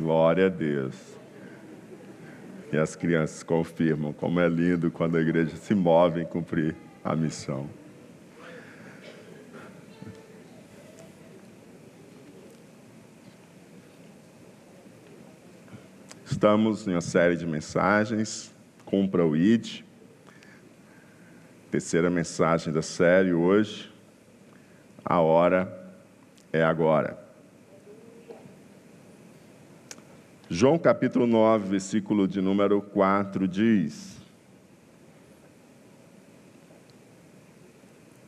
Glória a Deus. E as crianças confirmam como é lindo quando a igreja se move em cumprir a missão. Estamos em uma série de mensagens, Cumpra o ID. Terceira mensagem da série hoje. A hora é agora. João capítulo 9, versículo de número 4 diz: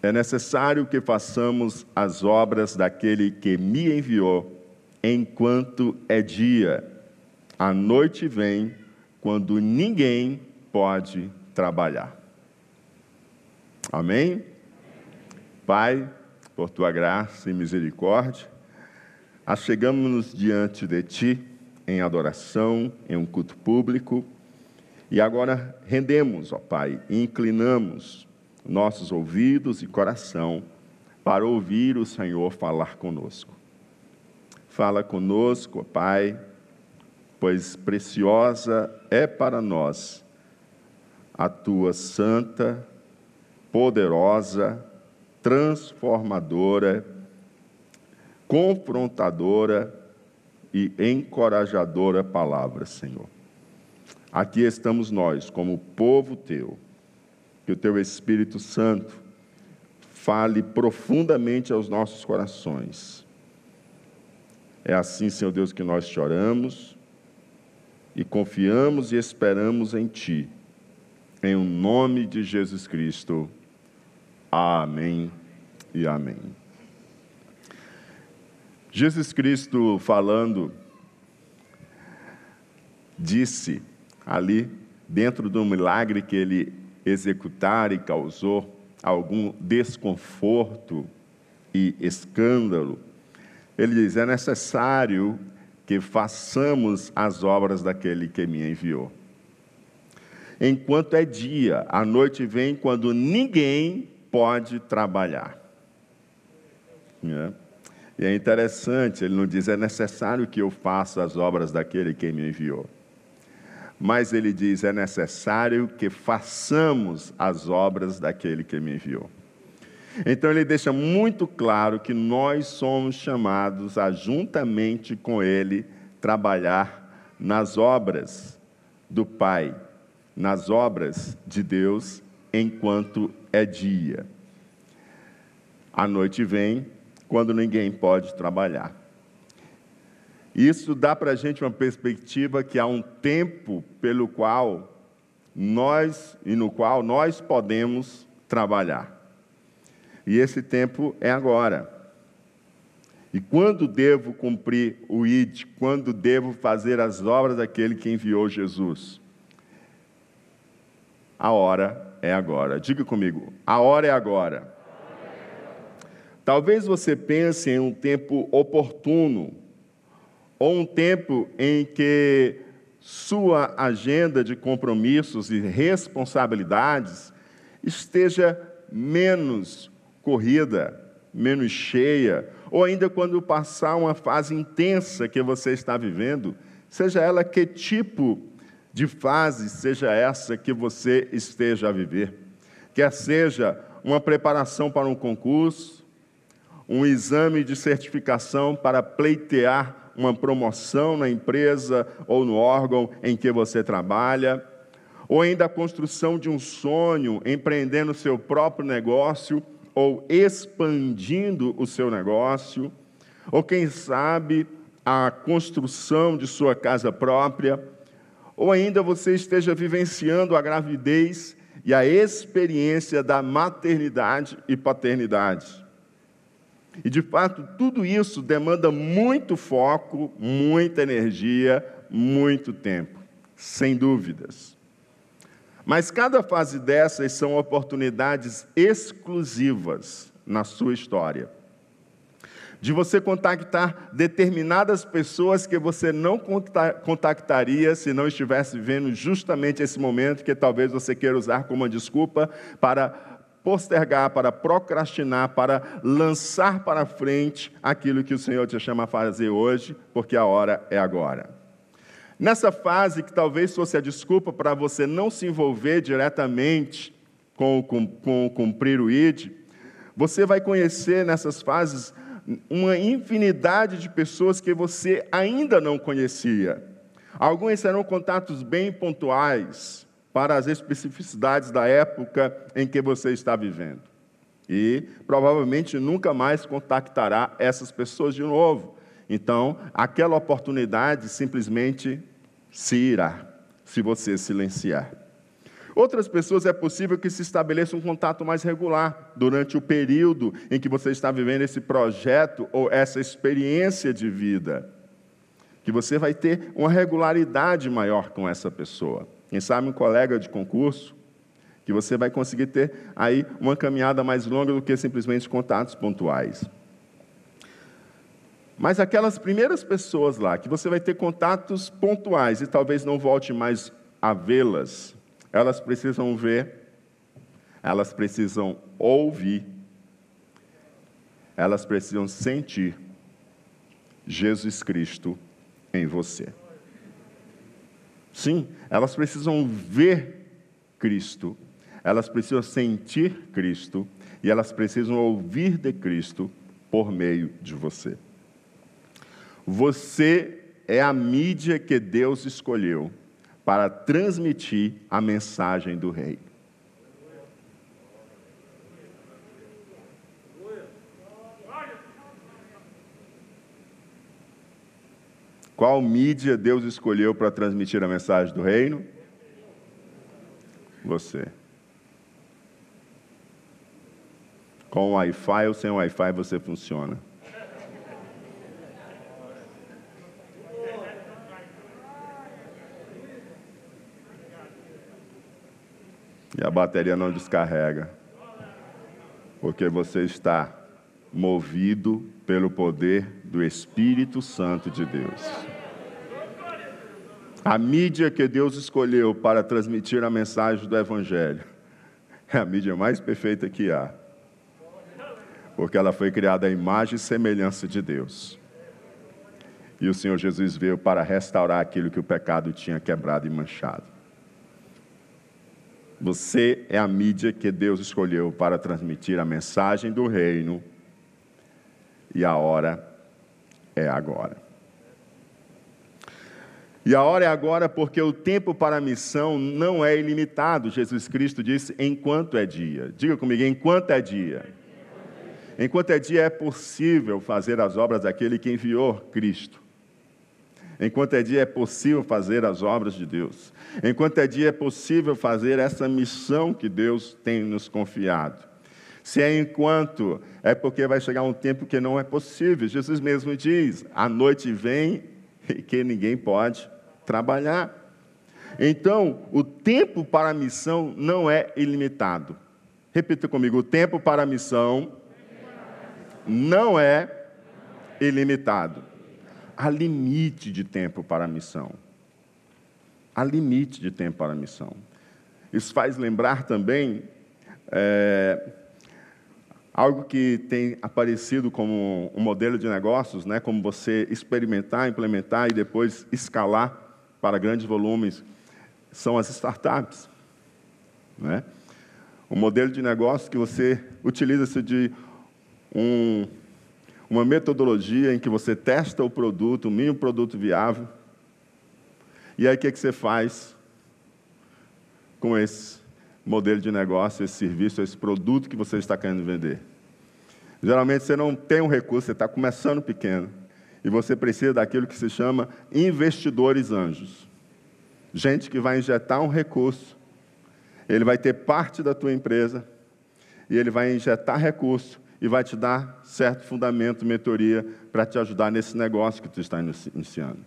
É necessário que façamos as obras daquele que me enviou, enquanto é dia. A noite vem quando ninguém pode trabalhar. Amém? Pai, por tua graça e misericórdia, achegamos-nos diante de ti em adoração, em um culto público, e agora rendemos, ó Pai, e inclinamos nossos ouvidos e coração para ouvir o Senhor falar conosco. Fala conosco, ó Pai, pois preciosa é para nós a tua santa, poderosa, transformadora, confrontadora e encorajadora palavra, Senhor. Aqui estamos nós, como povo teu, que o teu Espírito Santo fale profundamente aos nossos corações. É assim, Senhor Deus, que nós choramos e confiamos e esperamos em Ti. Em o nome de Jesus Cristo. Amém e amém. Jesus Cristo falando, disse ali, dentro do milagre que ele executara e causou algum desconforto e escândalo, ele diz: é necessário que façamos as obras daquele que me enviou. Enquanto é dia, a noite vem quando ninguém pode trabalhar. É. E é interessante, ele não diz é necessário que eu faça as obras daquele que me enviou. Mas ele diz é necessário que façamos as obras daquele que me enviou. Então ele deixa muito claro que nós somos chamados a, juntamente com ele, trabalhar nas obras do Pai, nas obras de Deus, enquanto é dia. A noite vem quando ninguém pode trabalhar. Isso dá para a gente uma perspectiva que há um tempo pelo qual nós e no qual nós podemos trabalhar. E esse tempo é agora. E quando devo cumprir o ID? Quando devo fazer as obras daquele que enviou Jesus? A hora é agora. Diga comigo, a hora é agora. Talvez você pense em um tempo oportuno, ou um tempo em que sua agenda de compromissos e responsabilidades esteja menos corrida, menos cheia, ou ainda quando passar uma fase intensa que você está vivendo, seja ela que tipo de fase seja essa que você esteja a viver, quer seja uma preparação para um concurso, um exame de certificação para pleitear uma promoção na empresa ou no órgão em que você trabalha, ou ainda a construção de um sonho, empreendendo seu próprio negócio ou expandindo o seu negócio, ou quem sabe a construção de sua casa própria, ou ainda você esteja vivenciando a gravidez e a experiência da maternidade e paternidade. E de fato, tudo isso demanda muito foco, muita energia, muito tempo, sem dúvidas. Mas cada fase dessas são oportunidades exclusivas na sua história. De você contactar determinadas pessoas que você não contactaria se não estivesse vivendo justamente esse momento que talvez você queira usar como uma desculpa para postergar, para procrastinar, para lançar para frente aquilo que o Senhor te chama a fazer hoje, porque a hora é agora. Nessa fase que talvez fosse a desculpa para você não se envolver diretamente com, com, com cumprir o ID, você vai conhecer nessas fases uma infinidade de pessoas que você ainda não conhecia. Alguns serão contatos bem pontuais para as especificidades da época em que você está vivendo. E provavelmente nunca mais contactará essas pessoas de novo. Então, aquela oportunidade simplesmente se irá, se você silenciar. Outras pessoas é possível que se estabeleça um contato mais regular durante o período em que você está vivendo esse projeto ou essa experiência de vida. Que você vai ter uma regularidade maior com essa pessoa. Quem sabe um colega de concurso, que você vai conseguir ter aí uma caminhada mais longa do que simplesmente contatos pontuais. Mas aquelas primeiras pessoas lá, que você vai ter contatos pontuais e talvez não volte mais a vê-las, elas precisam ver, elas precisam ouvir, elas precisam sentir Jesus Cristo em você. Sim, elas precisam ver Cristo, elas precisam sentir Cristo e elas precisam ouvir de Cristo por meio de você. Você é a mídia que Deus escolheu para transmitir a mensagem do Rei. Qual mídia Deus escolheu para transmitir a mensagem do reino? Você. Com Wi-Fi ou sem Wi-Fi você funciona. E a bateria não descarrega. Porque você está movido pelo poder do Espírito Santo de Deus. A mídia que Deus escolheu para transmitir a mensagem do Evangelho é a mídia mais perfeita que há. Porque ela foi criada à imagem e semelhança de Deus. E o Senhor Jesus veio para restaurar aquilo que o pecado tinha quebrado e manchado. Você é a mídia que Deus escolheu para transmitir a mensagem do reino, e a hora é agora. E a hora é agora porque o tempo para a missão não é ilimitado. Jesus Cristo disse: enquanto é dia. Diga comigo: enquanto é dia. Enquanto é dia, é possível fazer as obras daquele que enviou Cristo. Enquanto é dia, é possível fazer as obras de Deus. Enquanto é dia, é possível fazer essa missão que Deus tem nos confiado. Se é enquanto, é porque vai chegar um tempo que não é possível. Jesus mesmo diz: a noite vem e que ninguém pode trabalhar. Então, o tempo para a missão não é ilimitado. Repita comigo: o tempo para a missão não é ilimitado há limite de tempo para a missão. Há limite de tempo para a missão. Isso faz lembrar também é, algo que tem aparecido como um modelo de negócios, né, como você experimentar, implementar e depois escalar para grandes volumes, são as startups. Né? O modelo de negócio que você utiliza-se de um uma metodologia em que você testa o produto, o mínimo produto viável, e aí o que, que você faz com esse modelo de negócio, esse serviço, esse produto que você está querendo vender? Geralmente você não tem um recurso, você está começando pequeno, e você precisa daquilo que se chama investidores anjos. Gente que vai injetar um recurso, ele vai ter parte da tua empresa, e ele vai injetar recurso, e vai te dar certo fundamento, mentoria, para te ajudar nesse negócio que tu está iniciando.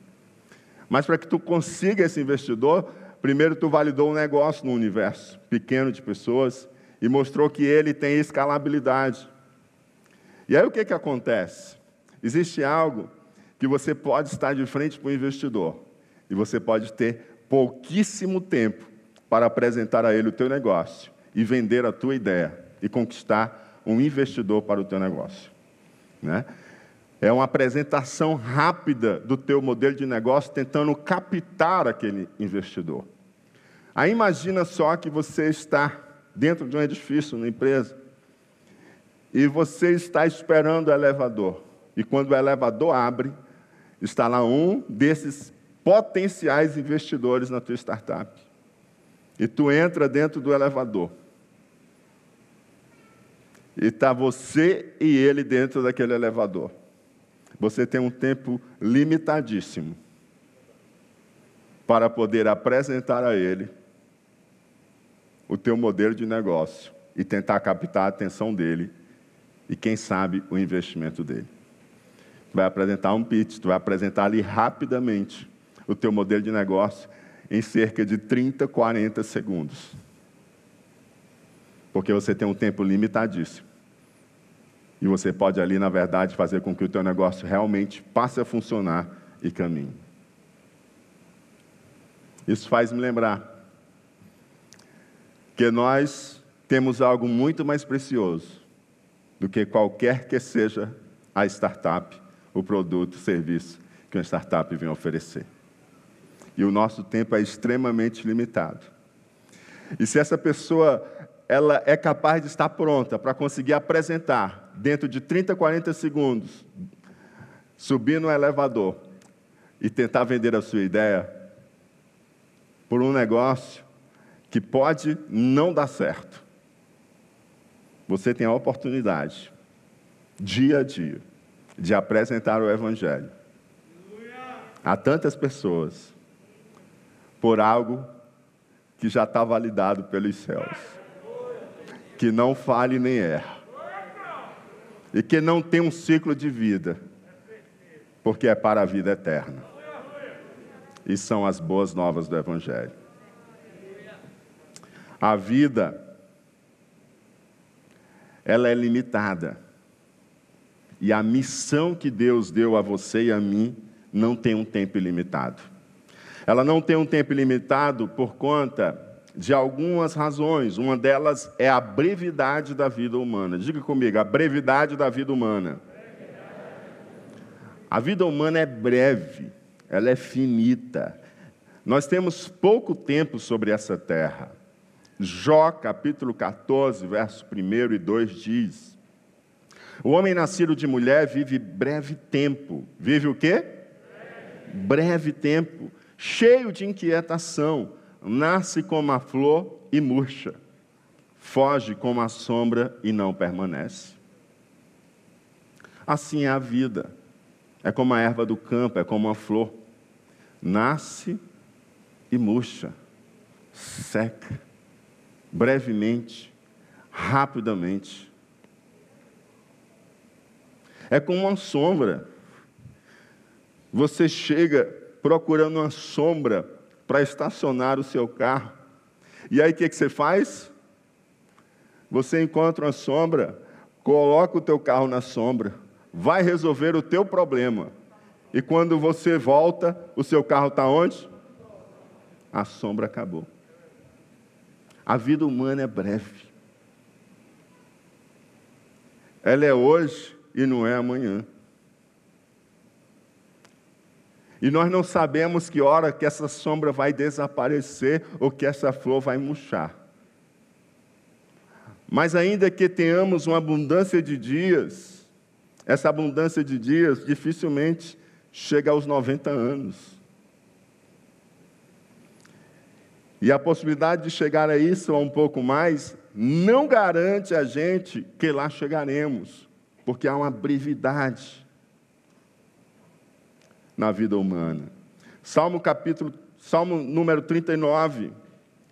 Mas para que tu consiga esse investidor, primeiro tu validou um negócio no universo pequeno de pessoas e mostrou que ele tem escalabilidade. E aí o que, que acontece? Existe algo que você pode estar de frente para o investidor e você pode ter pouquíssimo tempo para apresentar a ele o teu negócio e vender a tua ideia e conquistar um investidor para o teu negócio. Né? É uma apresentação rápida do teu modelo de negócio, tentando captar aquele investidor. Aí imagina só que você está dentro de um edifício, uma empresa, e você está esperando o elevador. E quando o elevador abre, está lá um desses potenciais investidores na tua startup. E tu entra dentro do elevador. E está você e ele dentro daquele elevador. Você tem um tempo limitadíssimo para poder apresentar a ele o teu modelo de negócio e tentar captar a atenção dele e, quem sabe, o investimento dele. Tu vai apresentar um pitch, tu vai apresentar ali rapidamente o teu modelo de negócio em cerca de 30, 40 segundos. Porque você tem um tempo limitadíssimo. E você pode ali, na verdade, fazer com que o teu negócio realmente passe a funcionar e caminhe. Isso faz me lembrar que nós temos algo muito mais precioso do que qualquer que seja a startup, o produto, o serviço que uma startup vem oferecer. E o nosso tempo é extremamente limitado. E se essa pessoa ela é capaz de estar pronta para conseguir apresentar dentro de 30, 40 segundos, subir no elevador e tentar vender a sua ideia por um negócio que pode não dar certo. Você tem a oportunidade, dia a dia, de apresentar o Evangelho a tantas pessoas por algo que já está validado pelos céus, que não fale nem erra, e que não tem um ciclo de vida, porque é para a vida eterna. E são as boas novas do Evangelho. A vida, ela é limitada. E a missão que Deus deu a você e a mim não tem um tempo ilimitado. Ela não tem um tempo ilimitado por conta de algumas razões. Uma delas é a brevidade da vida humana. Diga comigo, a brevidade da vida humana. A vida humana é breve, ela é finita. Nós temos pouco tempo sobre essa terra. Jó, capítulo 14, verso 1 e 2 diz: O homem nascido de mulher vive breve tempo. Vive o quê? Breve, breve tempo, cheio de inquietação nasce como a flor e murcha, foge como a sombra e não permanece. Assim é a vida. É como a erva do campo, é como a flor. Nasce e murcha, seca, brevemente, rapidamente. É como uma sombra. Você chega procurando uma sombra para estacionar o seu carro. E aí o que, que você faz? Você encontra uma sombra, coloca o teu carro na sombra, vai resolver o teu problema. E quando você volta, o seu carro está onde? A sombra acabou. A vida humana é breve. Ela é hoje e não é amanhã. E nós não sabemos que hora que essa sombra vai desaparecer ou que essa flor vai murchar. Mas ainda que tenhamos uma abundância de dias, essa abundância de dias dificilmente chega aos 90 anos. E a possibilidade de chegar a isso ou um pouco mais não garante a gente que lá chegaremos, porque há uma brevidade na vida humana. Salmo capítulo, Salmo número 39.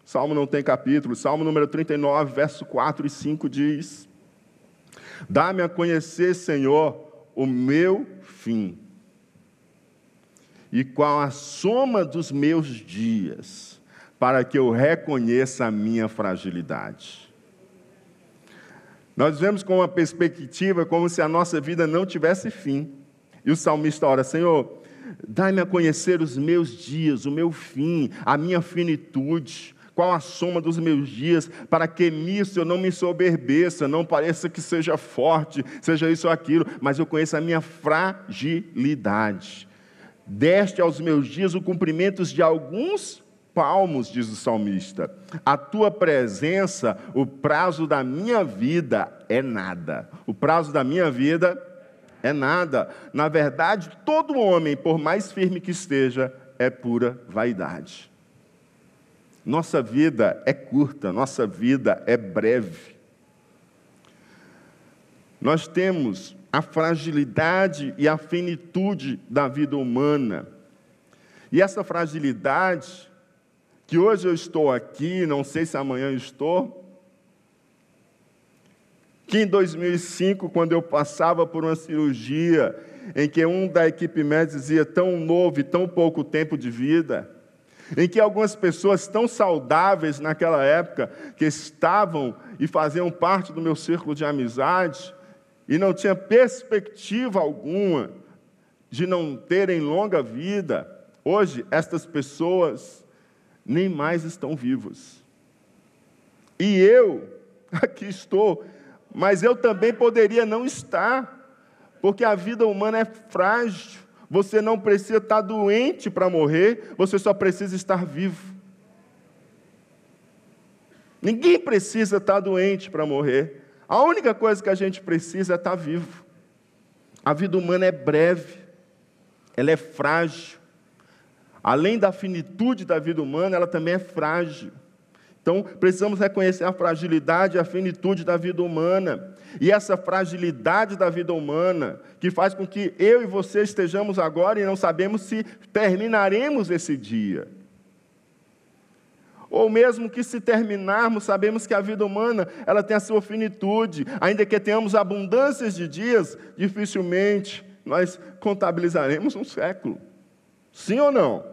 Salmo não tem capítulo, Salmo número 39, verso 4 e 5 diz: Dá-me a conhecer, Senhor, o meu fim. E qual a soma dos meus dias, para que eu reconheça a minha fragilidade. Nós vemos com uma perspectiva como se a nossa vida não tivesse fim. E o salmista ora: Senhor, Dai-me a conhecer os meus dias, o meu fim, a minha finitude. Qual a soma dos meus dias, para que nisso eu não me soberbeça, não pareça que seja forte, seja isso ou aquilo, mas eu conheço a minha fragilidade. Deste aos meus dias o cumprimento de alguns palmos, diz o salmista. A tua presença, o prazo da minha vida é nada. O prazo da minha vida é nada. Na verdade, todo homem, por mais firme que esteja, é pura vaidade. Nossa vida é curta, nossa vida é breve. Nós temos a fragilidade e a finitude da vida humana. E essa fragilidade, que hoje eu estou aqui, não sei se amanhã eu estou, que em 2005, quando eu passava por uma cirurgia, em que um da equipe médica dizia tão novo e tão pouco tempo de vida, em que algumas pessoas tão saudáveis naquela época, que estavam e faziam parte do meu círculo de amizade, e não tinha perspectiva alguma de não terem longa vida, hoje estas pessoas nem mais estão vivas. E eu aqui estou, mas eu também poderia não estar, porque a vida humana é frágil. Você não precisa estar doente para morrer, você só precisa estar vivo. Ninguém precisa estar doente para morrer. A única coisa que a gente precisa é estar vivo. A vida humana é breve, ela é frágil. Além da finitude da vida humana, ela também é frágil. Então, precisamos reconhecer a fragilidade e a finitude da vida humana. E essa fragilidade da vida humana, que faz com que eu e você estejamos agora e não sabemos se terminaremos esse dia. Ou mesmo que se terminarmos, sabemos que a vida humana, ela tem a sua finitude. Ainda que tenhamos abundâncias de dias, dificilmente nós contabilizaremos um século. Sim ou não?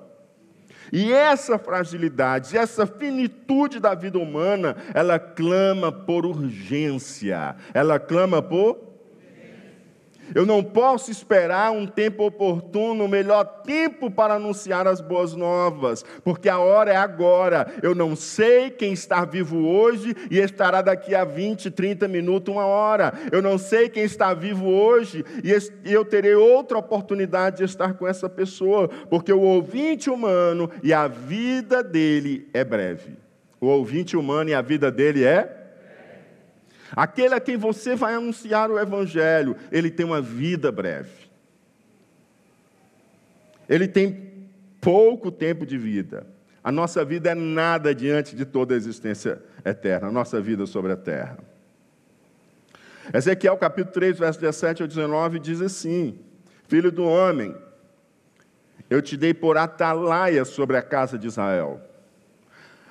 E essa fragilidade, essa finitude da vida humana, ela clama por urgência, ela clama por eu não posso esperar um tempo oportuno, o melhor tempo para anunciar as boas novas, porque a hora é agora. Eu não sei quem está vivo hoje e estará daqui a 20, 30 minutos, uma hora. Eu não sei quem está vivo hoje e eu terei outra oportunidade de estar com essa pessoa, porque o ouvinte humano e a vida dele é breve. O ouvinte humano e a vida dele é Aquele a quem você vai anunciar o Evangelho, ele tem uma vida breve. Ele tem pouco tempo de vida. A nossa vida é nada diante de toda a existência eterna, a nossa vida sobre a terra. Ezequiel capítulo 3, verso 17 ao 19 diz assim: Filho do homem, eu te dei por atalaia sobre a casa de Israel.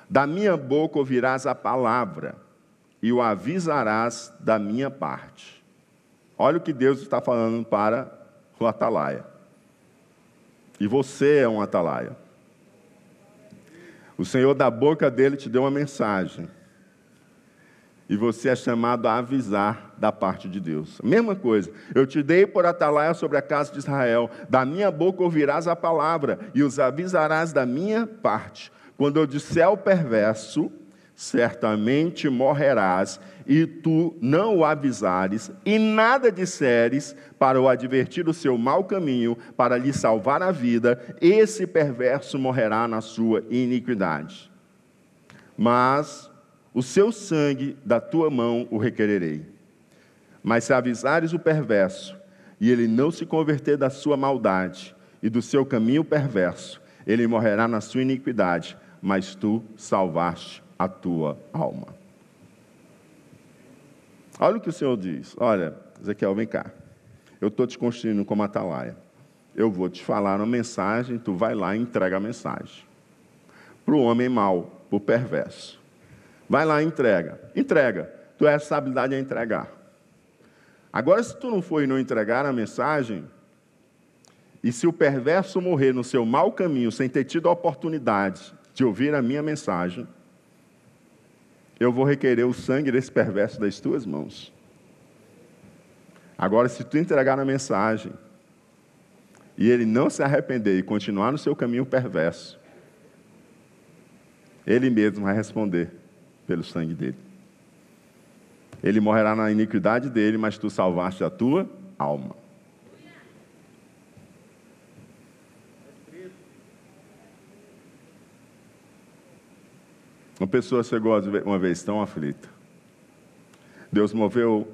Da minha boca ouvirás a palavra e o avisarás da minha parte. Olha o que Deus está falando para o atalaia. E você é um atalaia. O Senhor, da boca dele, te deu uma mensagem. E você é chamado a avisar da parte de Deus. Mesma coisa. Eu te dei por atalaia sobre a casa de Israel. Da minha boca ouvirás a palavra e os avisarás da minha parte. Quando eu disser ao perverso, certamente morrerás, e tu não o avisares, e nada disseres para o advertir o seu mau caminho, para lhe salvar a vida, esse perverso morrerá na sua iniquidade. Mas o seu sangue da tua mão o requererei. Mas se avisares o perverso, e ele não se converter da sua maldade e do seu caminho perverso, ele morrerá na sua iniquidade, mas tu salvaste a tua alma. Olha o que o Senhor diz. Olha, Ezequiel, vem cá. Eu estou te construindo como atalaia. Eu vou te falar uma mensagem, tu vai lá e entrega a mensagem. Para o homem mau, para o perverso. Vai lá e entrega. Entrega. Tu é essa habilidade a entregar. Agora, se tu não for e não entregar a mensagem, e se o perverso morrer no seu mau caminho, sem ter tido a oportunidade de ouvir a minha mensagem, eu vou requerer o sangue desse perverso das tuas mãos. Agora, se tu entregar na mensagem e ele não se arrepender e continuar no seu caminho perverso, Ele mesmo vai responder pelo sangue dele. Ele morrerá na iniquidade dele, mas tu salvaste a tua alma. Uma pessoa chegou uma vez tão aflita. Deus moveu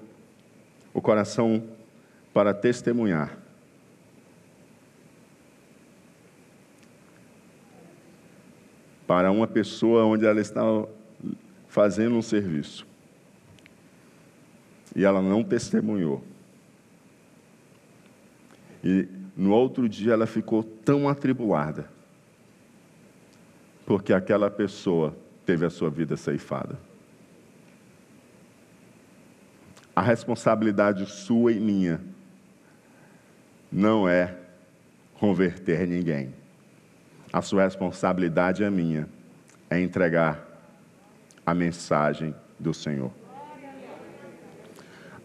o coração para testemunhar. Para uma pessoa onde ela estava fazendo um serviço. E ela não testemunhou. E no outro dia ela ficou tão atribulada, porque aquela pessoa teve a sua vida ceifada. A responsabilidade sua e minha não é converter ninguém. A sua responsabilidade é minha, é entregar a mensagem do Senhor.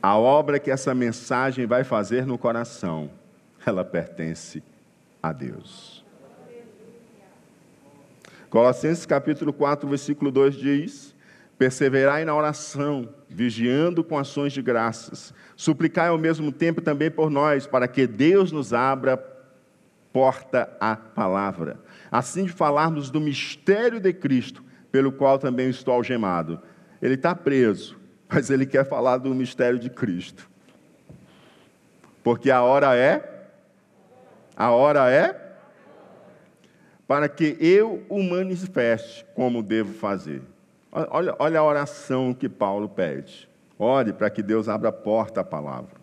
A obra que essa mensagem vai fazer no coração, ela pertence a Deus. Colossenses capítulo 4, versículo 2 diz: Perseverai na oração, vigiando com ações de graças. Suplicai ao mesmo tempo também por nós, para que Deus nos abra porta à palavra, assim de falarmos do mistério de Cristo, pelo qual também estou algemado. Ele está preso, mas ele quer falar do mistério de Cristo. Porque a hora é, a hora é para que eu o manifeste como devo fazer. Olha, olha a oração que Paulo pede. Ore para que Deus abra a porta à palavra,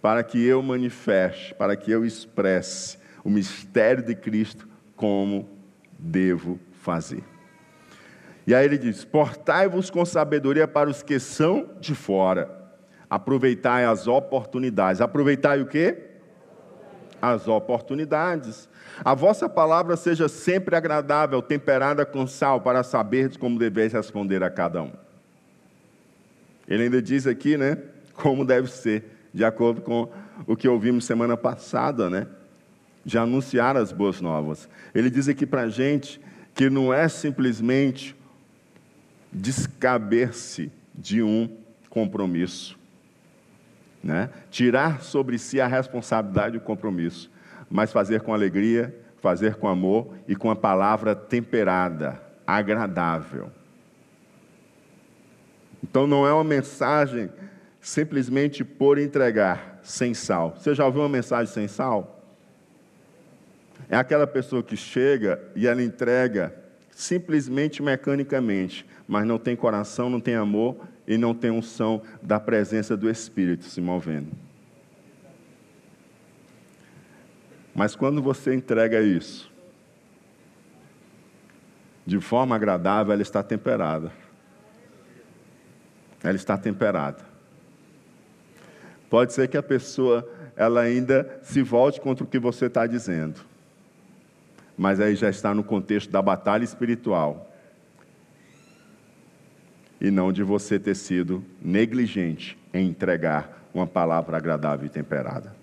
para que eu manifeste, para que eu expresse o mistério de Cristo como devo fazer. E aí ele diz: Portai-vos com sabedoria para os que são de fora, aproveitai as oportunidades. Aproveitai o quê? As oportunidades. A vossa palavra seja sempre agradável, temperada com sal, para saber como deveis responder a cada um. Ele ainda diz aqui, né, como deve ser, de acordo com o que ouvimos semana passada, né, de anunciar as boas novas. Ele diz aqui para a gente que não é simplesmente descaber-se de um compromisso, né? tirar sobre si a responsabilidade do compromisso, mas fazer com alegria, fazer com amor e com a palavra temperada, agradável. Então não é uma mensagem simplesmente por entregar, sem sal. Você já ouviu uma mensagem sem sal? É aquela pessoa que chega e ela entrega simplesmente mecanicamente, mas não tem coração, não tem amor e não tem unção da presença do Espírito se movendo. Mas quando você entrega isso, de forma agradável, ela está temperada. Ela está temperada. Pode ser que a pessoa ela ainda se volte contra o que você está dizendo. Mas aí já está no contexto da batalha espiritual. E não de você ter sido negligente em entregar uma palavra agradável e temperada.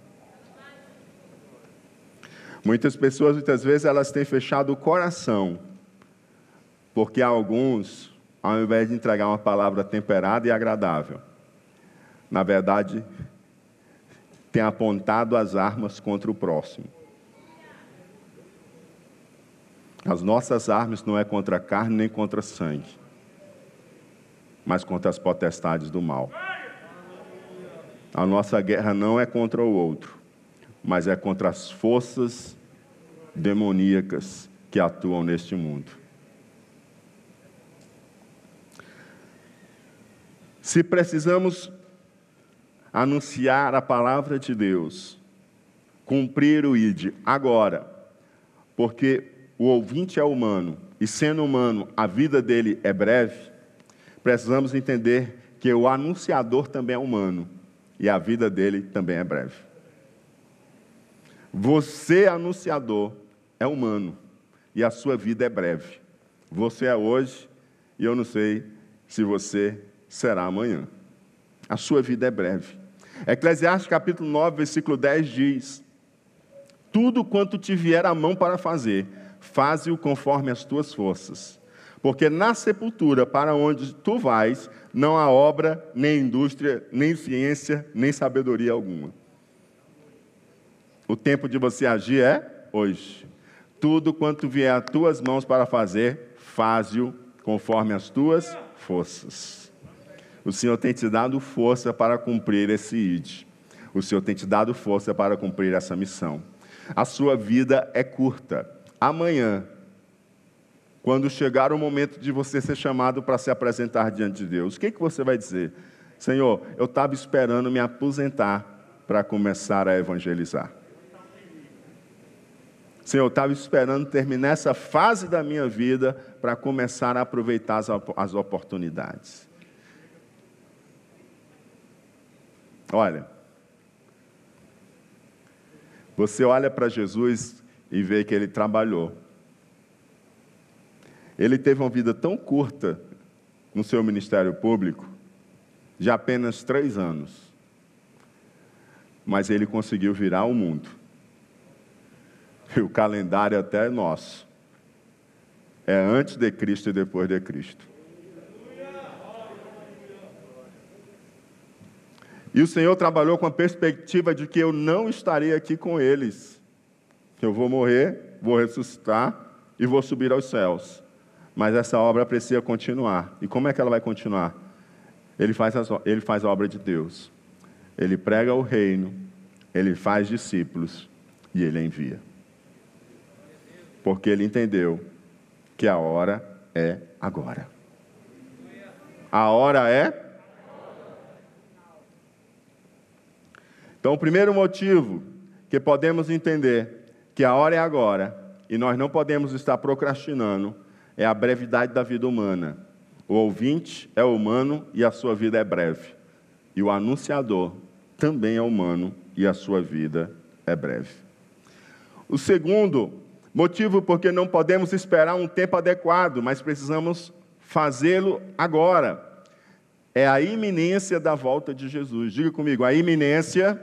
Muitas pessoas, muitas vezes, elas têm fechado o coração, porque alguns, ao invés de entregar uma palavra temperada e agradável, na verdade, têm apontado as armas contra o próximo. As nossas armas não é contra carne nem contra sangue, mas contra as potestades do mal. A nossa guerra não é contra o outro, mas é contra as forças demoníacas que atuam neste mundo. Se precisamos anunciar a palavra de Deus, cumprir o ID agora, porque o ouvinte é humano e, sendo humano, a vida dele é breve, precisamos entender que o anunciador também é humano e a vida dele também é breve. Você, anunciador, é humano e a sua vida é breve. Você é hoje e eu não sei se você será amanhã. A sua vida é breve. Eclesiastes capítulo 9, versículo 10 diz: Tudo quanto te vier a mão para faze-o conforme as tuas forças, Porque na sepultura para onde tu vais, não há obra, nem indústria, nem ciência, nem sabedoria alguma. O tempo de você agir é hoje. Tudo quanto vier às tuas mãos para fazer, faze-o conforme as tuas forças. O Senhor tem te dado força para cumprir esse ID. O Senhor tem te dado força para cumprir essa missão. A sua vida é curta. Amanhã, quando chegar o momento de você ser chamado para se apresentar diante de Deus, o que, que você vai dizer? Senhor, eu estava esperando me aposentar para começar a evangelizar. Senhor, eu estava esperando terminar essa fase da minha vida para começar a aproveitar as, as oportunidades. Olha, você olha para Jesus e vê que ele trabalhou. Ele teve uma vida tão curta no seu ministério público, de apenas três anos, mas ele conseguiu virar o mundo. E o calendário até é nosso. É antes de Cristo e depois de Cristo. E o Senhor trabalhou com a perspectiva de que eu não estaria aqui com eles. Que eu vou morrer, vou ressuscitar e vou subir aos céus. Mas essa obra precisa continuar. E como é que ela vai continuar? Ele faz, as, ele faz a obra de Deus. Ele prega o reino, ele faz discípulos e ele envia porque ele entendeu que a hora é agora. A hora é. Então, o primeiro motivo que podemos entender que a hora é agora e nós não podemos estar procrastinando é a brevidade da vida humana. O ouvinte é humano e a sua vida é breve. E o anunciador também é humano e a sua vida é breve. O segundo Motivo porque não podemos esperar um tempo adequado, mas precisamos fazê-lo agora. É a iminência da volta de Jesus. Diga comigo, a iminência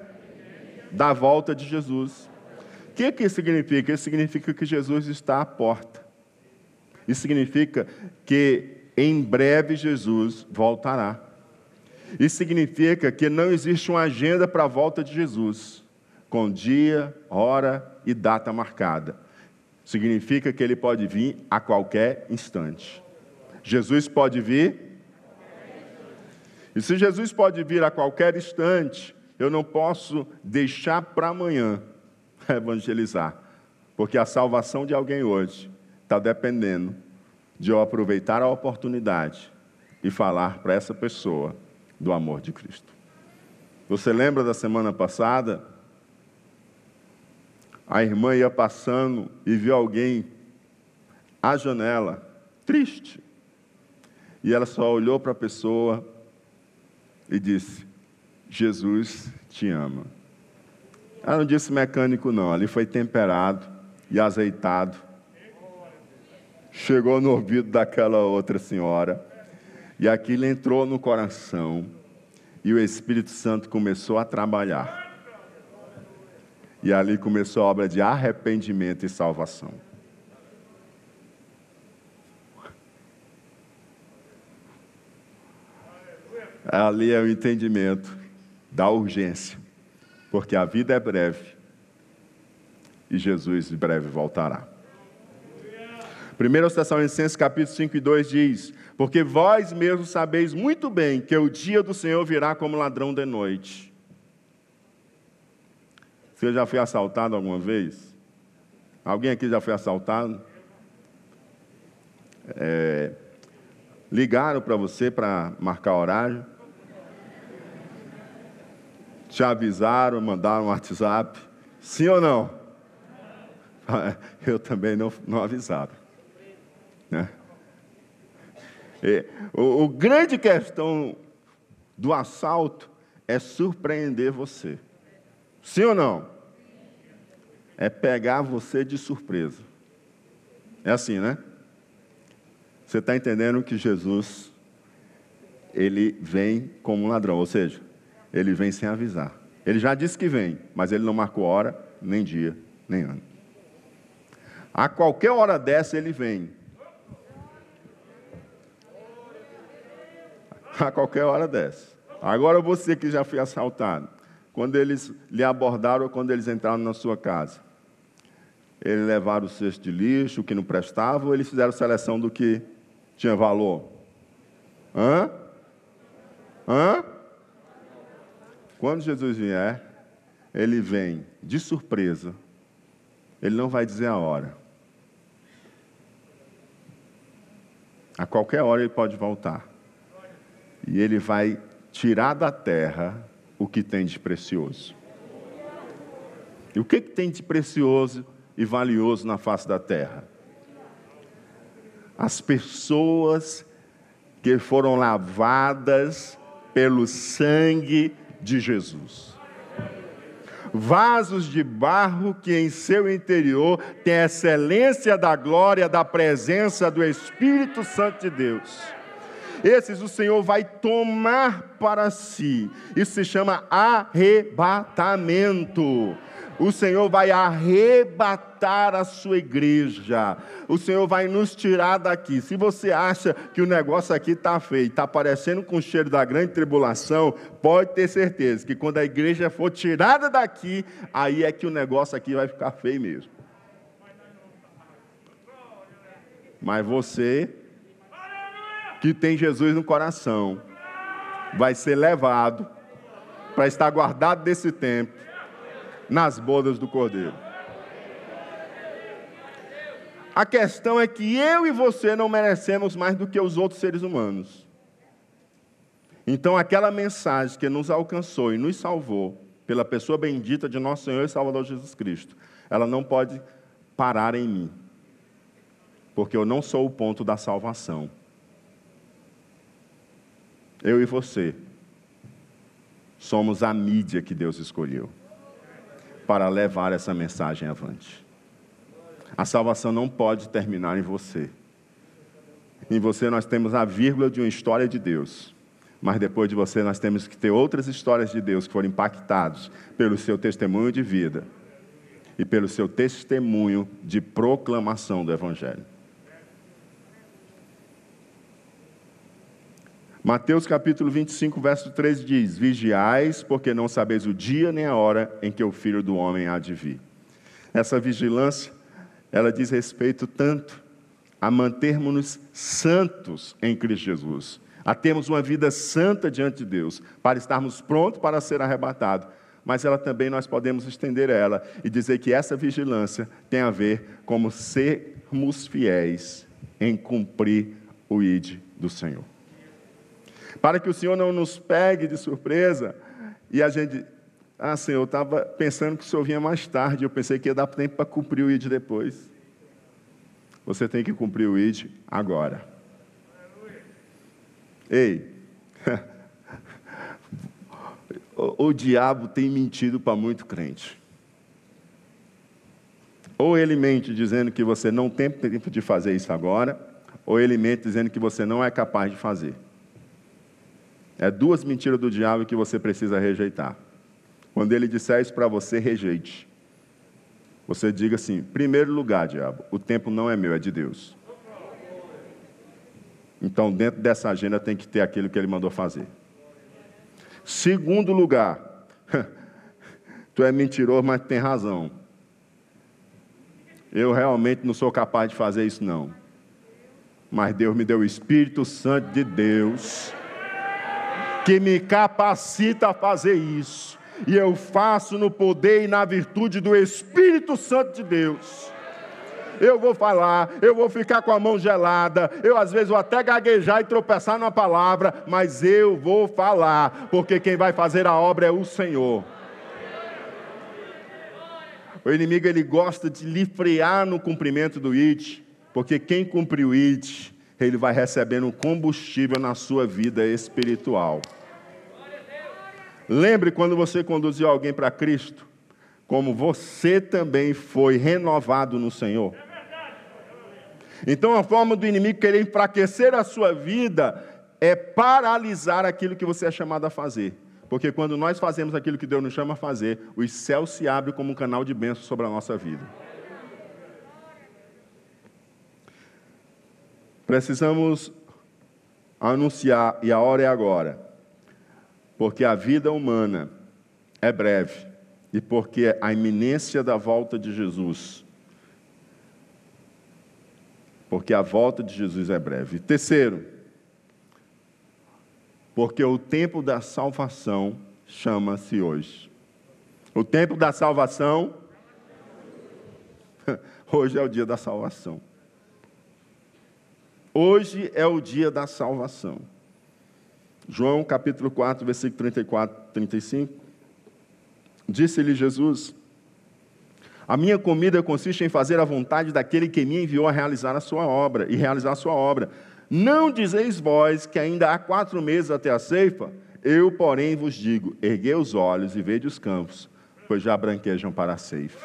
da volta de Jesus. O que, que significa? Isso significa que Jesus está à porta. Isso significa que em breve Jesus voltará. Isso significa que não existe uma agenda para a volta de Jesus, com dia, hora e data marcada. Significa que ele pode vir a qualquer instante. Jesus pode vir. E se Jesus pode vir a qualquer instante, eu não posso deixar para amanhã evangelizar, porque a salvação de alguém hoje está dependendo de eu aproveitar a oportunidade e falar para essa pessoa do amor de Cristo. Você lembra da semana passada? a irmã ia passando e viu alguém à janela, triste. E ela só olhou para a pessoa e disse: Jesus te ama. Ela não disse mecânico, não, ali foi temperado e azeitado. Chegou no ouvido daquela outra senhora, e aquilo entrou no coração, e o Espírito Santo começou a trabalhar. E ali começou a obra de arrependimento e salvação. Ali é o entendimento da urgência, porque a vida é breve e Jesus em breve voltará. 1 Tessalonicenses capítulo 5 e 2 diz: Porque vós mesmos sabeis muito bem que o dia do Senhor virá como ladrão de noite. Você já foi assaltado alguma vez? Alguém aqui já foi assaltado? É, ligaram para você para marcar horário? Te avisaram, mandaram um WhatsApp? Sim ou não? Eu também não, não avisava. Né? o, o grande questão do assalto é surpreender você. Sim ou não? é pegar você de surpresa. É assim, né? Você está entendendo que Jesus, ele vem como um ladrão, ou seja, ele vem sem avisar. Ele já disse que vem, mas ele não marcou hora, nem dia, nem ano. A qualquer hora dessa ele vem. A qualquer hora dessa. Agora você que já foi assaltado, quando eles lhe abordaram quando eles entraram na sua casa, eles levaram o cesto de lixo, o que não prestava, ou eles fizeram seleção do que tinha valor? Hã? Hã? Quando Jesus vier, ele vem de surpresa. Ele não vai dizer a hora. A qualquer hora ele pode voltar. E ele vai tirar da terra o que tem de precioso. E o que, que tem de precioso e valioso na face da terra? As pessoas que foram lavadas pelo sangue de Jesus. Vasos de barro que em seu interior tem a excelência da glória da presença do Espírito Santo de Deus. Esses o Senhor vai tomar para si. Isso se chama arrebatamento. O Senhor vai arrebatar a sua igreja. O Senhor vai nos tirar daqui. Se você acha que o negócio aqui está feio, está parecendo com o cheiro da grande tribulação, pode ter certeza que quando a igreja for tirada daqui, aí é que o negócio aqui vai ficar feio mesmo. Mas você, que tem Jesus no coração, vai ser levado para estar guardado desse tempo nas bodas do Cordeiro. A questão é que eu e você não merecemos mais do que os outros seres humanos. Então, aquela mensagem que nos alcançou e nos salvou pela pessoa bendita de nosso Senhor e Salvador Jesus Cristo, ela não pode parar em mim, porque eu não sou o ponto da salvação. Eu e você somos a mídia que Deus escolheu para levar essa mensagem avante. A salvação não pode terminar em você. Em você nós temos a vírgula de uma história de Deus. Mas depois de você nós temos que ter outras histórias de Deus que foram impactados pelo seu testemunho de vida e pelo seu testemunho de proclamação do Evangelho. Mateus capítulo 25, verso 3 diz: Vigiais, porque não sabeis o dia nem a hora em que o filho do homem há de vir. Essa vigilância, ela diz respeito tanto a mantermos-nos santos em Cristo Jesus, a termos uma vida santa diante de Deus, para estarmos prontos para ser arrebatados. Mas ela também nós podemos estender ela e dizer que essa vigilância tem a ver como sermos fiéis em cumprir o ide do Senhor para que o Senhor não nos pegue de surpresa e a gente, ah, Senhor, eu estava pensando que o Senhor vinha mais tarde, eu pensei que ia dar tempo para cumprir o ID depois. Você tem que cumprir o ID agora. Ei, o, o diabo tem mentido para muito crente. Ou ele mente dizendo que você não tem tempo de fazer isso agora, ou ele mente dizendo que você não é capaz de fazer. É duas mentiras do diabo que você precisa rejeitar. Quando ele disser isso para você, rejeite. Você diga assim: primeiro lugar, diabo, o tempo não é meu, é de Deus. Então, dentro dessa agenda tem que ter aquilo que ele mandou fazer. Segundo lugar, tu é mentiroso, mas tem razão. Eu realmente não sou capaz de fazer isso, não. Mas Deus me deu o Espírito Santo de Deus que me capacita a fazer isso. E eu faço no poder e na virtude do Espírito Santo de Deus. Eu vou falar, eu vou ficar com a mão gelada, eu às vezes vou até gaguejar e tropeçar numa palavra, mas eu vou falar, porque quem vai fazer a obra é o Senhor. O inimigo ele gosta de lhe frear no cumprimento do IT, porque quem cumpre o IT ele vai recebendo combustível na sua vida espiritual. Lembre quando você conduziu alguém para Cristo, como você também foi renovado no Senhor. Então, a forma do inimigo querer enfraquecer a sua vida é paralisar aquilo que você é chamado a fazer. Porque quando nós fazemos aquilo que Deus nos chama a fazer, os céus se abrem como um canal de bênção sobre a nossa vida. Precisamos anunciar, e a hora é agora, porque a vida humana é breve e porque a iminência da volta de Jesus. Porque a volta de Jesus é breve. Terceiro, porque o tempo da salvação chama-se hoje. O tempo da salvação, hoje é o dia da salvação. Hoje é o dia da salvação. João capítulo 4, versículo 34, 35. Disse-lhe Jesus: A minha comida consiste em fazer a vontade daquele que me enviou a realizar a sua obra e realizar a sua obra. Não dizeis vós que ainda há quatro meses até a ceifa? Eu, porém, vos digo: erguei os olhos e vede os campos, pois já branquejam para a ceifa.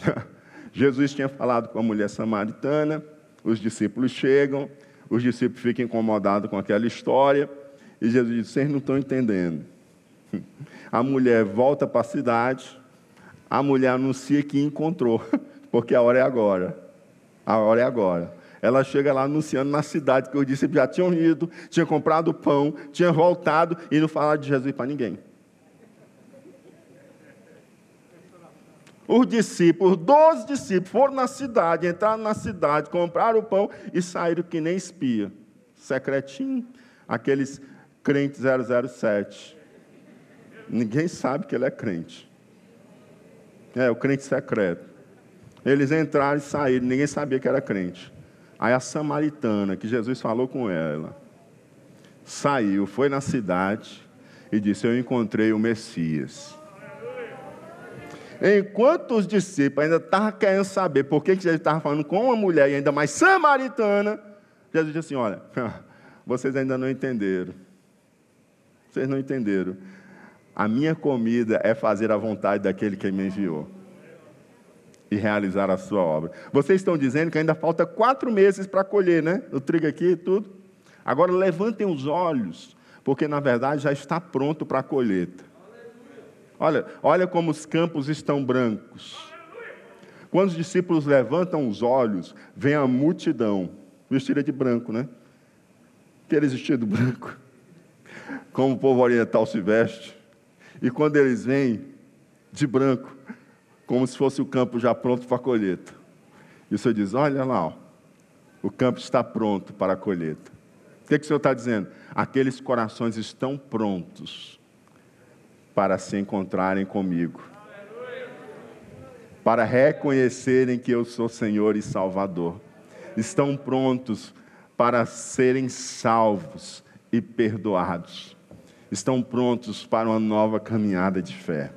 Jesus tinha falado com a mulher samaritana, os discípulos chegam, os discípulos ficam incomodados com aquela história, e Jesus diz: vocês não estão entendendo. A mulher volta para a cidade, a mulher anuncia que encontrou, porque a hora é agora. A hora é agora. Ela chega lá anunciando na cidade que os discípulos já tinham ido, tinha comprado pão, tinha voltado e não falaram de Jesus para ninguém. Os discípulos, doze discípulos, foram na cidade, entraram na cidade, compraram o pão e saíram que nem espia. Secretinho, aqueles crentes 007. Ninguém sabe que ele é crente. É, o crente secreto. Eles entraram e saíram, ninguém sabia que era crente. Aí a samaritana, que Jesus falou com ela, saiu, foi na cidade e disse: Eu encontrei o Messias. Enquanto os discípulos ainda estavam querendo saber por que Jesus estava falando com uma mulher e ainda mais samaritana, Jesus disse assim: Olha, vocês ainda não entenderam. Vocês não entenderam. A minha comida é fazer a vontade daquele que me enviou e realizar a sua obra. Vocês estão dizendo que ainda falta quatro meses para colher, né? O trigo aqui e tudo. Agora levantem os olhos, porque na verdade já está pronto para a colheita. Olha, olha como os campos estão brancos. Quando os discípulos levantam os olhos, vem a multidão, vestida de branco, né? Aqueles vestidos branco, como o povo oriental se veste. E quando eles vêm de branco, como se fosse o campo já pronto para a colheita. E o Senhor diz: Olha lá, ó, o campo está pronto para a colheita. O que, que o Senhor está dizendo? Aqueles corações estão prontos para se encontrarem comigo, para reconhecerem que eu sou Senhor e Salvador. Estão prontos para serem salvos e perdoados. Estão prontos para uma nova caminhada de fé.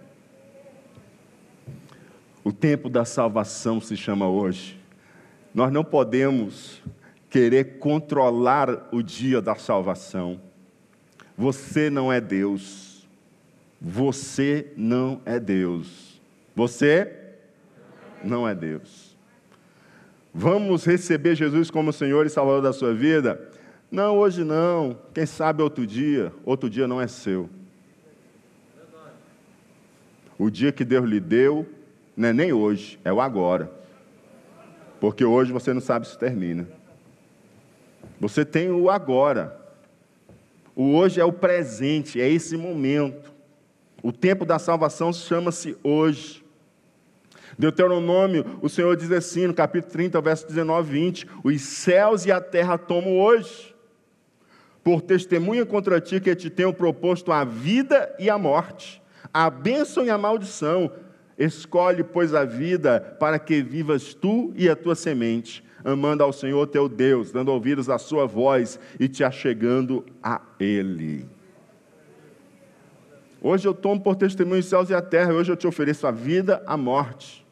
O tempo da salvação se chama hoje. Nós não podemos querer controlar o dia da salvação. Você não é Deus. Você não é Deus. Você não é Deus. Vamos receber Jesus como Senhor e Salvador da sua vida? Não, hoje não. Quem sabe outro dia. Outro dia não é seu. O dia que Deus lhe deu não é nem hoje, é o agora. Porque hoje você não sabe se termina. Você tem o agora. O hoje é o presente, é esse momento. O tempo da salvação chama-se hoje. Deuteronômio, o Senhor diz assim, no capítulo 30, verso 19 e 20: Os céus e a terra tomam hoje, por testemunha contra ti que te tenho proposto a vida e a morte, a bênção e a maldição. Escolhe, pois, a vida para que vivas tu e a tua semente, amando ao Senhor teu Deus, dando ouvidos à sua voz e te achegando a Ele. Hoje eu tomo por testemunho os céus e a terra, hoje eu te ofereço a vida, a morte.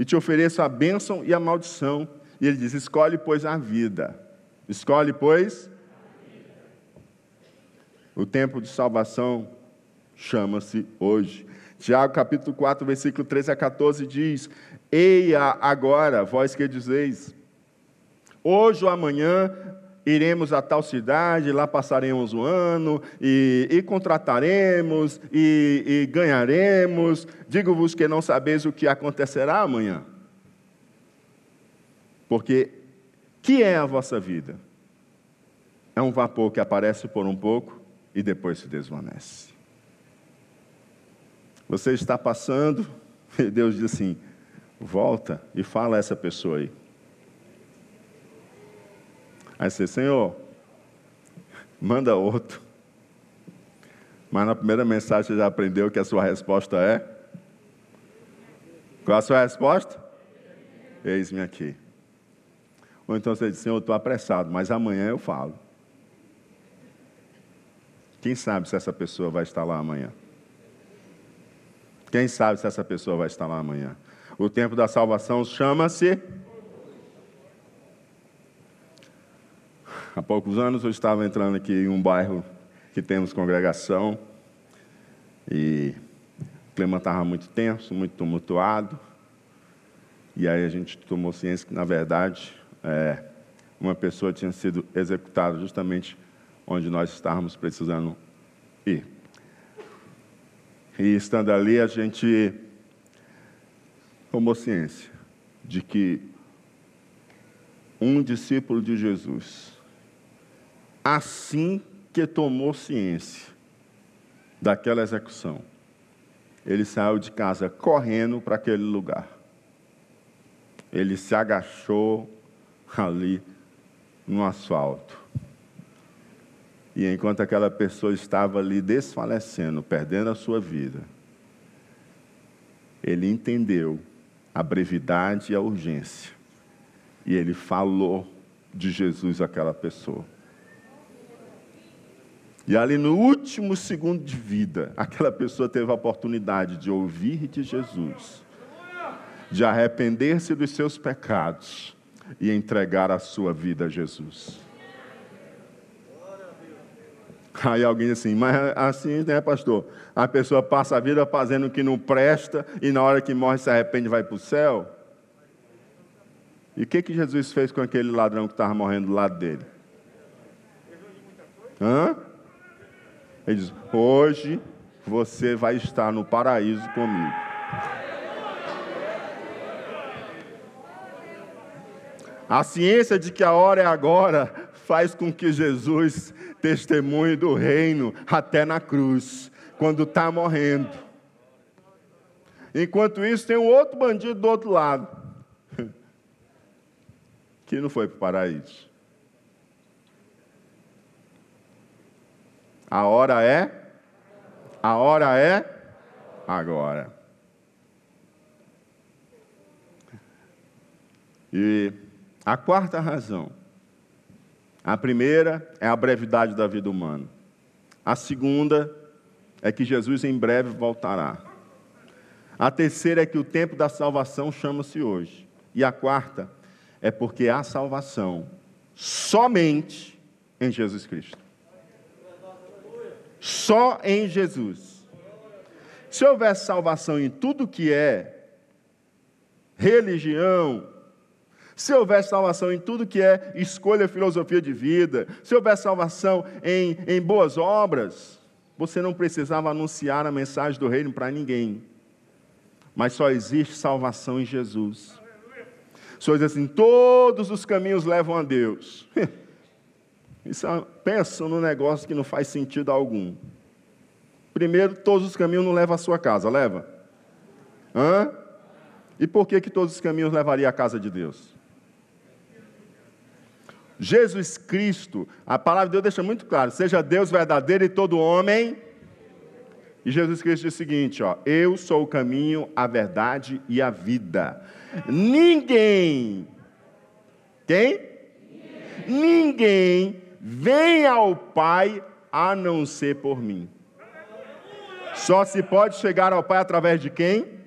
E te ofereço a bênção e a maldição. E ele diz: escolhe, pois, a vida. Escolhe, pois. O tempo de salvação chama-se hoje. Tiago capítulo 4, versículo 13 a 14 diz: Eia agora, vós que dizeis, hoje ou amanhã iremos a tal cidade, lá passaremos um ano, e, e contrataremos, e, e ganharemos. Digo-vos que não sabeis o que acontecerá amanhã. Porque que é a vossa vida? é um vapor que aparece por um pouco e depois se desvanece. Você está passando e Deus diz assim: volta e fala a essa pessoa aí. Aí você, Senhor, manda outro. Mas na primeira mensagem você já aprendeu que a sua resposta é? Qual a sua resposta? Eis-me aqui. Ou então você diz, Senhor, eu estou apressado, mas amanhã eu falo. Quem sabe se essa pessoa vai estar lá amanhã? Quem sabe se essa pessoa vai estar lá amanhã? O tempo da salvação chama-se. Há poucos anos eu estava entrando aqui em um bairro que temos congregação e o clima estava muito tenso, muito tumultuado. E aí a gente tomou ciência que, na verdade, é, uma pessoa tinha sido executada justamente onde nós estávamos precisando ir. E estando ali, a gente tomou ciência de que um discípulo de Jesus, assim que tomou ciência daquela execução, ele saiu de casa correndo para aquele lugar. Ele se agachou ali no asfalto. E enquanto aquela pessoa estava ali desfalecendo, perdendo a sua vida, ele entendeu a brevidade e a urgência. E ele falou de Jesus àquela pessoa. E ali no último segundo de vida, aquela pessoa teve a oportunidade de ouvir de Jesus, de arrepender-se dos seus pecados e entregar a sua vida a Jesus. Aí alguém assim, mas assim, né, pastor? A pessoa passa a vida fazendo o que não presta e na hora que morre se arrepende vai para o céu? E o que, que Jesus fez com aquele ladrão que estava morrendo do lado dele? Hã? Ele diz: Hoje você vai estar no paraíso comigo. A ciência de que a hora é agora faz com que Jesus testemunhe do reino até na cruz, quando está morrendo. Enquanto isso, tem um outro bandido do outro lado, que não foi para o paraíso. A hora é? A hora é? Agora. E a quarta razão. A primeira é a brevidade da vida humana. A segunda é que Jesus em breve voltará. A terceira é que o tempo da salvação chama-se hoje. E a quarta é porque há salvação somente em Jesus Cristo. Só em Jesus. Se houvesse salvação em tudo que é religião, se houver salvação em tudo que é escolha, filosofia de vida, se houver salvação em, em boas obras, você não precisava anunciar a mensagem do reino para ninguém. Mas só existe salvação em Jesus. Só diz assim: todos os caminhos levam a Deus. Isso é, pensa num negócio que não faz sentido algum. Primeiro, todos os caminhos não levam à sua casa, leva? Hã? E por que, que todos os caminhos levariam à casa de Deus? Jesus Cristo, a palavra de Deus deixa muito claro: seja Deus verdadeiro e todo homem. E Jesus Cristo diz o seguinte: ó, eu sou o caminho, a verdade e a vida. Ninguém, quem? Ninguém vem ao Pai a não ser por mim. Só se pode chegar ao Pai através de quem?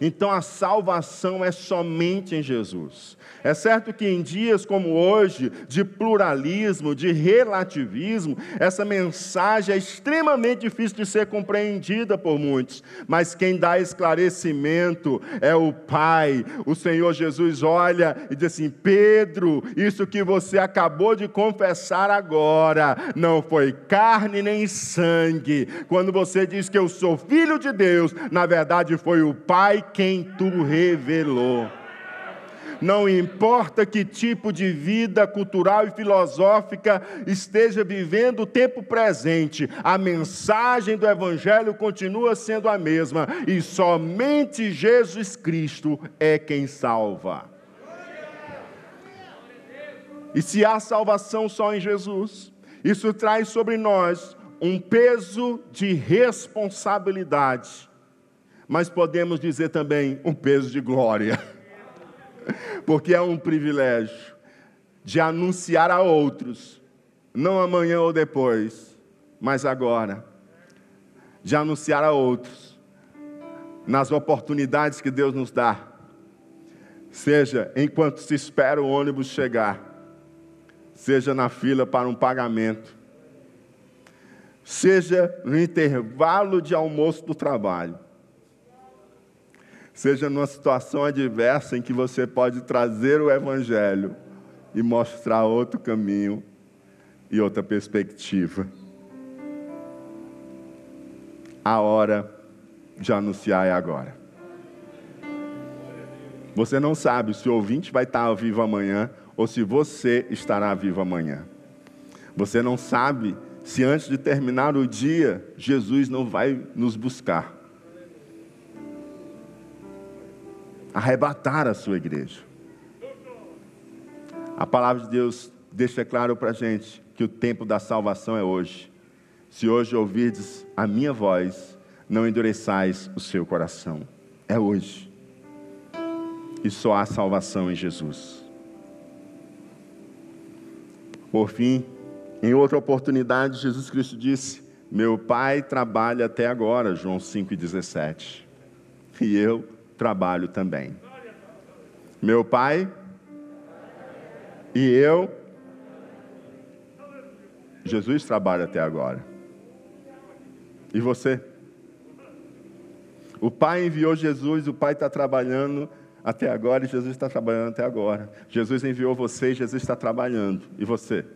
Então a salvação é somente em Jesus. É certo que em dias como hoje, de pluralismo, de relativismo, essa mensagem é extremamente difícil de ser compreendida por muitos, mas quem dá esclarecimento é o Pai. O Senhor Jesus olha e diz assim: Pedro, isso que você acabou de confessar agora não foi carne nem sangue. Quando você diz que eu sou filho de Deus, na verdade foi o Pai quem tu revelou. Não importa que tipo de vida cultural e filosófica esteja vivendo o tempo presente, a mensagem do Evangelho continua sendo a mesma e somente Jesus Cristo é quem salva. E se há salvação só em Jesus, isso traz sobre nós um peso de responsabilidade, mas podemos dizer também um peso de glória, porque é um privilégio de anunciar a outros, não amanhã ou depois, mas agora, de anunciar a outros, nas oportunidades que Deus nos dá, seja enquanto se espera o ônibus chegar, seja na fila para um pagamento, seja no intervalo de almoço do trabalho, seja numa situação adversa em que você pode trazer o Evangelho e mostrar outro caminho e outra perspectiva. A hora de anunciar é agora. Você não sabe se o ouvinte vai estar vivo amanhã ou se você estará vivo amanhã. Você não sabe se antes de terminar o dia, Jesus não vai nos buscar. Arrebatar a sua igreja. A palavra de Deus deixa claro para a gente que o tempo da salvação é hoje. Se hoje ouvirdes a minha voz, não endureçais o seu coração. É hoje. E só há salvação em Jesus. Por fim, em outra oportunidade, Jesus Cristo disse: Meu Pai trabalha até agora, João 5,17. E eu trabalho também. Meu Pai e eu. Jesus trabalha até agora. E você? O Pai enviou Jesus, o Pai está trabalhando até agora e Jesus está trabalhando até agora. Jesus enviou você e Jesus está trabalhando. E você?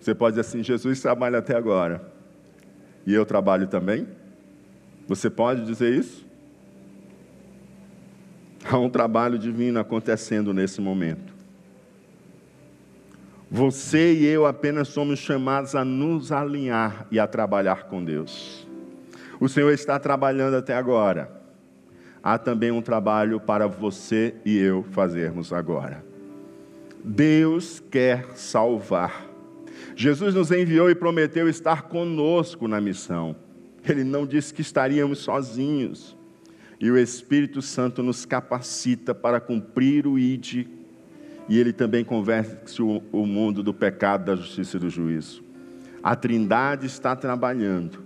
Você pode dizer assim: Jesus trabalha até agora. E eu trabalho também? Você pode dizer isso? Há um trabalho divino acontecendo nesse momento. Você e eu apenas somos chamados a nos alinhar e a trabalhar com Deus. O Senhor está trabalhando até agora há também um trabalho para você e eu fazermos agora. Deus quer salvar. Jesus nos enviou e prometeu estar conosco na missão. Ele não disse que estaríamos sozinhos. E o Espírito Santo nos capacita para cumprir o ID. E ele também convence o mundo do pecado, da justiça e do juízo. A Trindade está trabalhando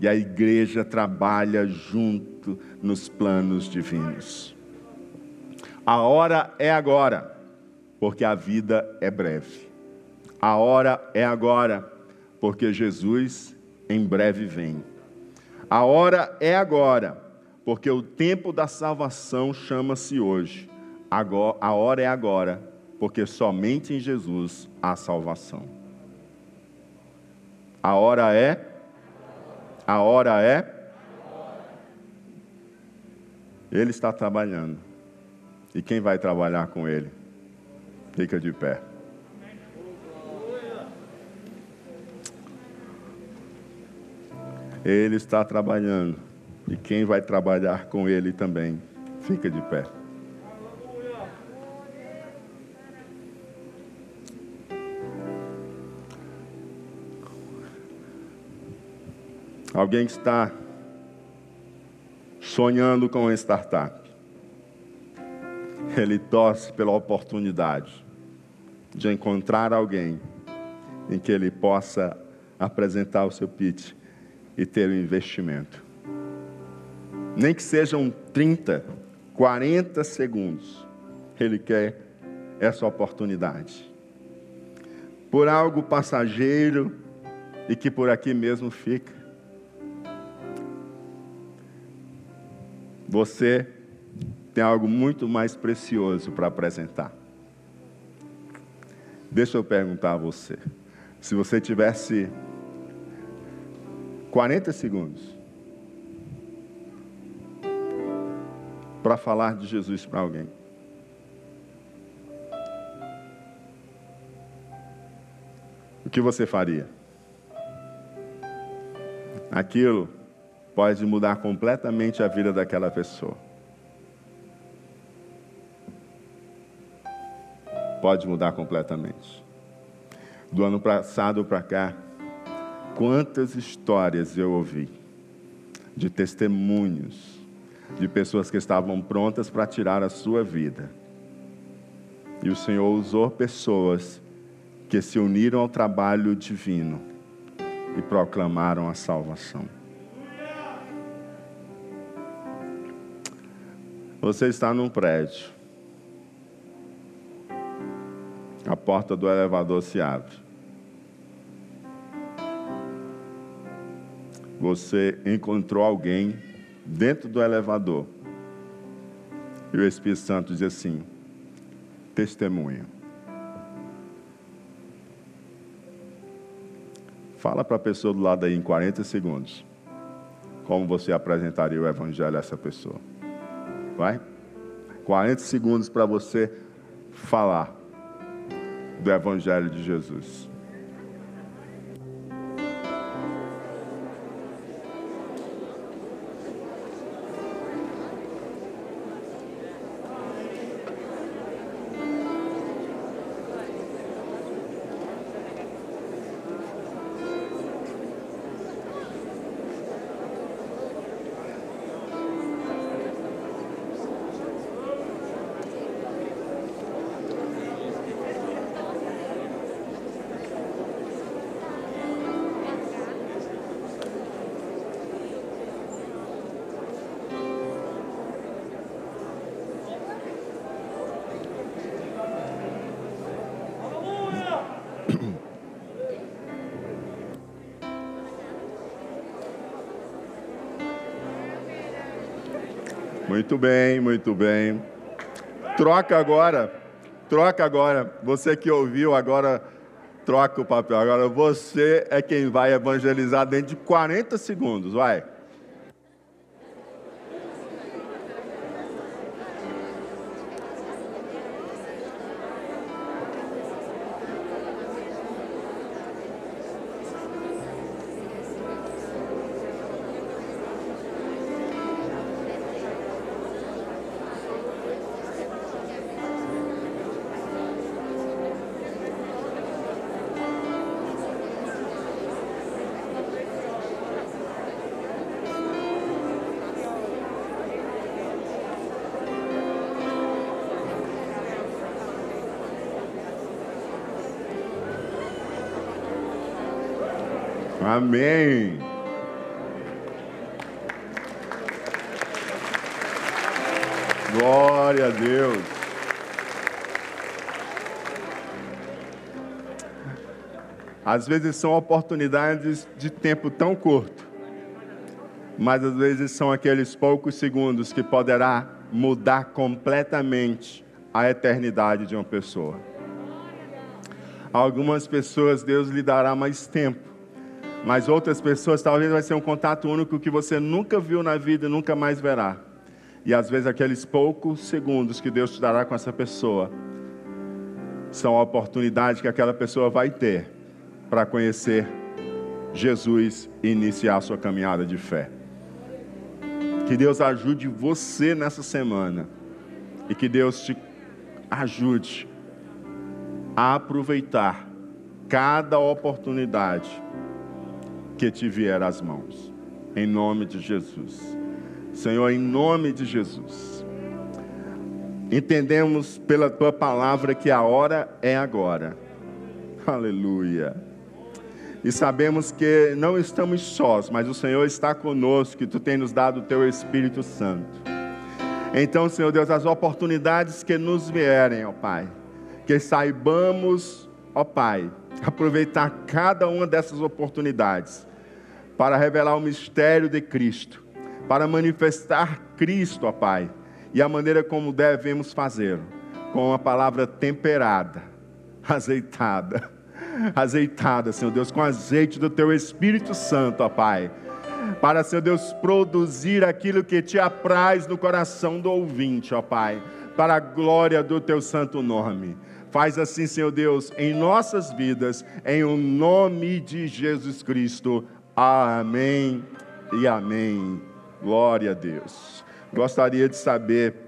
e a igreja trabalha junto nos planos divinos. A hora é agora, porque a vida é breve. A hora é agora, porque Jesus em breve vem. A hora é agora, porque o tempo da salvação chama-se hoje. Agora, a hora é agora, porque somente em Jesus há salvação. A hora é a hora é? Ele está trabalhando. E quem vai trabalhar com ele? Fica de pé. Ele está trabalhando. E quem vai trabalhar com ele também? Fica de pé. Alguém que está sonhando com uma startup. Ele torce pela oportunidade de encontrar alguém em que ele possa apresentar o seu pitch e ter um investimento. Nem que sejam 30, 40 segundos, ele quer essa oportunidade. Por algo passageiro e que por aqui mesmo fica. Você tem algo muito mais precioso para apresentar. Deixa eu perguntar a você. Se você tivesse 40 segundos para falar de Jesus para alguém. O que você faria? Aquilo pode mudar completamente a vida daquela pessoa. Pode mudar completamente. Do ano passado para cá, quantas histórias eu ouvi de testemunhos de pessoas que estavam prontas para tirar a sua vida. E o Senhor usou pessoas que se uniram ao trabalho divino e proclamaram a salvação. Você está num prédio. A porta do elevador se abre. Você encontrou alguém dentro do elevador. E o Espírito Santo diz assim: testemunha. Fala para a pessoa do lado aí em 40 segundos. Como você apresentaria o Evangelho a essa pessoa? Vai? 40 segundos para você falar do Evangelho de Jesus. Muito bem, muito bem. Troca agora, troca agora. Você que ouviu agora, troca o papel. Agora você é quem vai evangelizar dentro de 40 segundos, vai. Amém. Glória a Deus. Às vezes são oportunidades de tempo tão curto, mas às vezes são aqueles poucos segundos que poderá mudar completamente a eternidade de uma pessoa. Algumas pessoas Deus lhe dará mais tempo mas outras pessoas talvez vai ser um contato único que você nunca viu na vida e nunca mais verá. E às vezes aqueles poucos segundos que Deus te dará com essa pessoa são a oportunidade que aquela pessoa vai ter para conhecer Jesus e iniciar a sua caminhada de fé. Que Deus ajude você nessa semana e que Deus te ajude a aproveitar cada oportunidade que te vier às mãos. Em nome de Jesus. Senhor, em nome de Jesus. Entendemos pela tua palavra que a hora é agora. Aleluia. E sabemos que não estamos sós, mas o Senhor está conosco e tu tens nos dado o teu Espírito Santo. Então, Senhor Deus, as oportunidades que nos vierem, ó Pai, que saibamos, ó Pai, aproveitar cada uma dessas oportunidades para revelar o mistério de Cristo, para manifestar Cristo, ó Pai, e a maneira como devemos fazê-lo, com uma palavra temperada, azeitada, azeitada, Senhor Deus, com azeite do Teu Espírito Santo, ó Pai, para, Senhor Deus, produzir aquilo que te apraz no coração do ouvinte, ó Pai, para a glória do teu santo nome. Faz assim, Senhor Deus, em nossas vidas, em o nome de Jesus Cristo. Amém e amém. Glória a Deus. Gostaria de saber